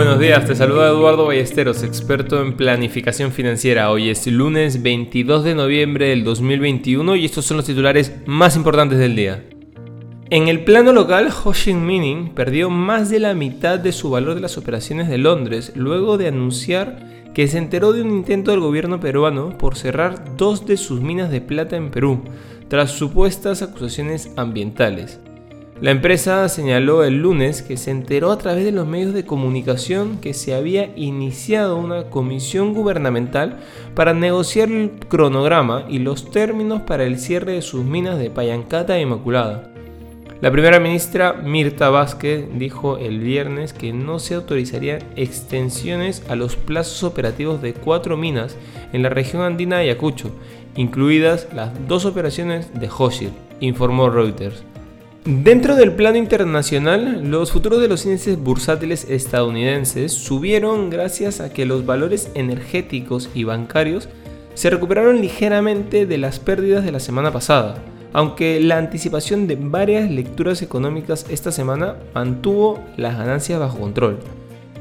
buenos días, te saluda Eduardo Ballesteros, experto en planificación financiera. Hoy es lunes 22 de noviembre del 2021 y estos son los titulares más importantes del día. En el plano local, Ho Chi Minh perdió más de la mitad de su valor de las operaciones de Londres luego de anunciar que se enteró de un intento del gobierno peruano por cerrar dos de sus minas de plata en Perú, tras supuestas acusaciones ambientales. La empresa señaló el lunes que se enteró a través de los medios de comunicación que se había iniciado una comisión gubernamental para negociar el cronograma y los términos para el cierre de sus minas de Payancata e Inmaculada. La primera ministra Mirta Vázquez dijo el viernes que no se autorizarían extensiones a los plazos operativos de cuatro minas en la región andina de Ayacucho, incluidas las dos operaciones de Hoshir, informó Reuters. Dentro del plano internacional, los futuros de los índices bursátiles estadounidenses subieron gracias a que los valores energéticos y bancarios se recuperaron ligeramente de las pérdidas de la semana pasada, aunque la anticipación de varias lecturas económicas esta semana mantuvo las ganancias bajo control.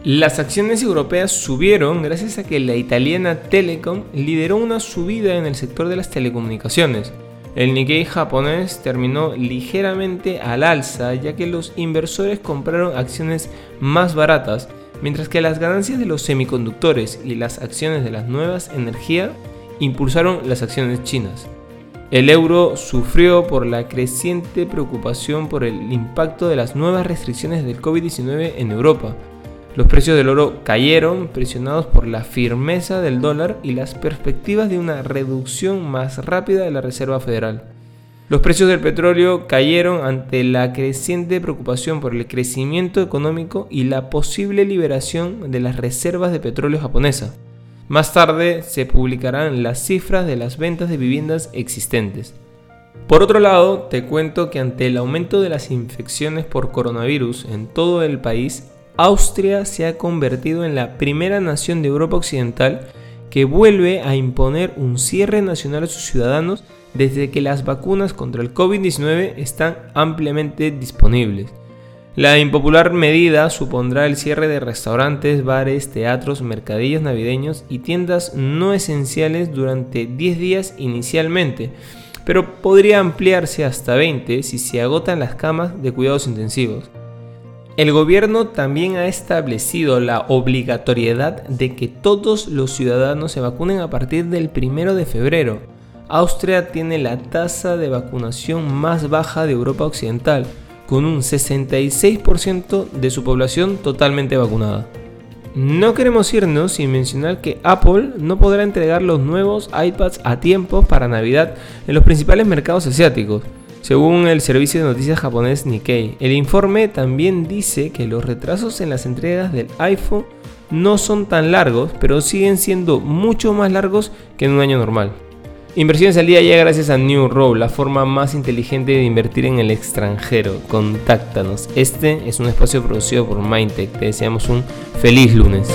Las acciones europeas subieron gracias a que la italiana Telecom lideró una subida en el sector de las telecomunicaciones, el Nikkei japonés terminó ligeramente al alza ya que los inversores compraron acciones más baratas, mientras que las ganancias de los semiconductores y las acciones de las nuevas energías impulsaron las acciones chinas. El euro sufrió por la creciente preocupación por el impacto de las nuevas restricciones del COVID-19 en Europa, los precios del oro cayeron presionados por la firmeza del dólar y las perspectivas de una reducción más rápida de la Reserva Federal. Los precios del petróleo cayeron ante la creciente preocupación por el crecimiento económico y la posible liberación de las reservas de petróleo japonesa. Más tarde se publicarán las cifras de las ventas de viviendas existentes. Por otro lado, te cuento que ante el aumento de las infecciones por coronavirus en todo el país, Austria se ha convertido en la primera nación de Europa Occidental que vuelve a imponer un cierre nacional a sus ciudadanos desde que las vacunas contra el COVID-19 están ampliamente disponibles. La impopular medida supondrá el cierre de restaurantes, bares, teatros, mercadillos navideños y tiendas no esenciales durante 10 días inicialmente, pero podría ampliarse hasta 20 si se agotan las camas de cuidados intensivos. El gobierno también ha establecido la obligatoriedad de que todos los ciudadanos se vacunen a partir del 1 de febrero. Austria tiene la tasa de vacunación más baja de Europa Occidental, con un 66% de su población totalmente vacunada. No queremos irnos sin mencionar que Apple no podrá entregar los nuevos iPads a tiempo para Navidad en los principales mercados asiáticos según el servicio de noticias japonés Nikkei. El informe también dice que los retrasos en las entregas del iPhone no son tan largos, pero siguen siendo mucho más largos que en un año normal. Inversiones al día ya gracias a New Row, la forma más inteligente de invertir en el extranjero. Contáctanos. Este es un espacio producido por Mindtech. Te deseamos un feliz lunes.